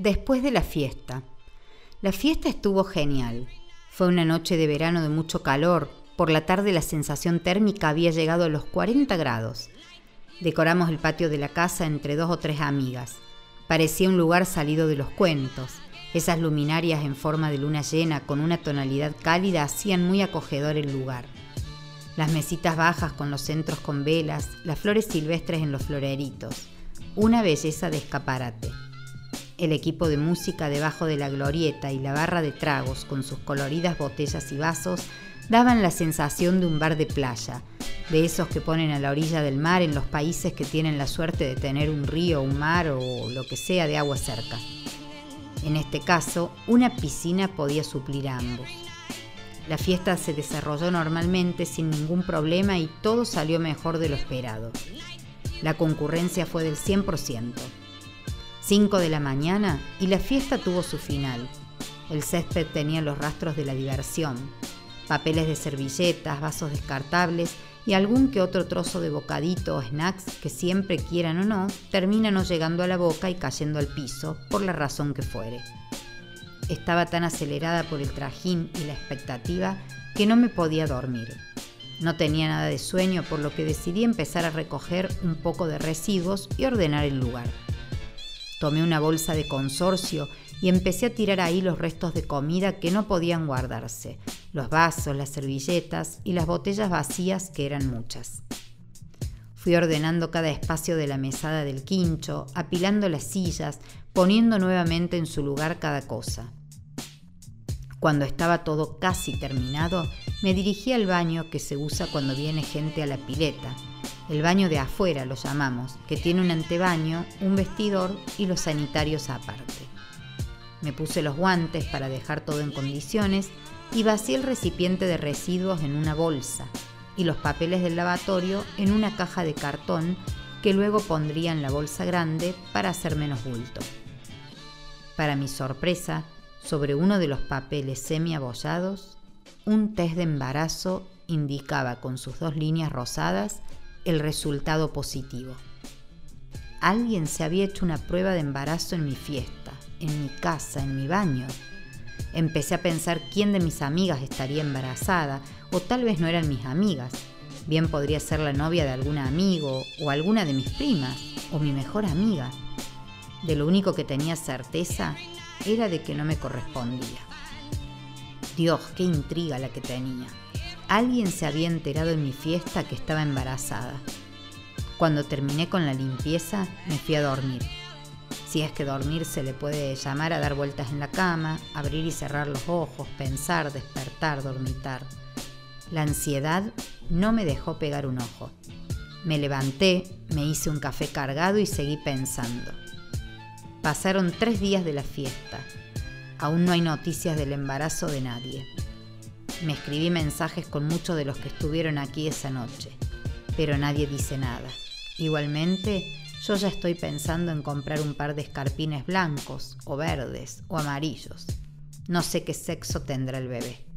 Después de la fiesta. La fiesta estuvo genial. Fue una noche de verano de mucho calor. Por la tarde la sensación térmica había llegado a los 40 grados. Decoramos el patio de la casa entre dos o tres amigas. Parecía un lugar salido de los cuentos. Esas luminarias en forma de luna llena con una tonalidad cálida hacían muy acogedor el lugar. Las mesitas bajas con los centros con velas, las flores silvestres en los floreritos. Una belleza de escaparate el equipo de música debajo de la glorieta y la barra de tragos con sus coloridas botellas y vasos daban la sensación de un bar de playa, de esos que ponen a la orilla del mar en los países que tienen la suerte de tener un río, un mar o lo que sea de agua cerca. En este caso, una piscina podía suplir a ambos. La fiesta se desarrolló normalmente sin ningún problema y todo salió mejor de lo esperado. La concurrencia fue del 100%. 5 de la mañana y la fiesta tuvo su final. El césped tenía los rastros de la diversión, papeles de servilletas, vasos descartables y algún que otro trozo de bocadito o snacks que siempre quieran o no, termina no llegando a la boca y cayendo al piso, por la razón que fuere. Estaba tan acelerada por el trajín y la expectativa que no me podía dormir. No tenía nada de sueño, por lo que decidí empezar a recoger un poco de residuos y ordenar el lugar. Tomé una bolsa de consorcio y empecé a tirar ahí los restos de comida que no podían guardarse, los vasos, las servilletas y las botellas vacías que eran muchas. Fui ordenando cada espacio de la mesada del quincho, apilando las sillas, poniendo nuevamente en su lugar cada cosa. Cuando estaba todo casi terminado, me dirigí al baño que se usa cuando viene gente a la pileta, el baño de afuera lo llamamos, que tiene un antebaño, un vestidor y los sanitarios aparte. Me puse los guantes para dejar todo en condiciones y vacié el recipiente de residuos en una bolsa y los papeles del lavatorio en una caja de cartón que luego pondría en la bolsa grande para hacer menos bulto. Para mi sorpresa, sobre uno de los papeles semi abollados, un test de embarazo indicaba con sus dos líneas rosadas el resultado positivo. Alguien se había hecho una prueba de embarazo en mi fiesta, en mi casa, en mi baño. Empecé a pensar quién de mis amigas estaría embarazada, o tal vez no eran mis amigas. Bien podría ser la novia de algún amigo, o alguna de mis primas, o mi mejor amiga. De lo único que tenía certeza era de que no me correspondía. Dios, qué intriga la que tenía. Alguien se había enterado en mi fiesta que estaba embarazada. Cuando terminé con la limpieza, me fui a dormir. Si es que dormir se le puede llamar a dar vueltas en la cama, abrir y cerrar los ojos, pensar, despertar, dormitar. La ansiedad no me dejó pegar un ojo. Me levanté, me hice un café cargado y seguí pensando. Pasaron tres días de la fiesta. Aún no hay noticias del embarazo de nadie. Me escribí mensajes con muchos de los que estuvieron aquí esa noche, pero nadie dice nada. Igualmente, yo ya estoy pensando en comprar un par de escarpines blancos, o verdes, o amarillos. No sé qué sexo tendrá el bebé.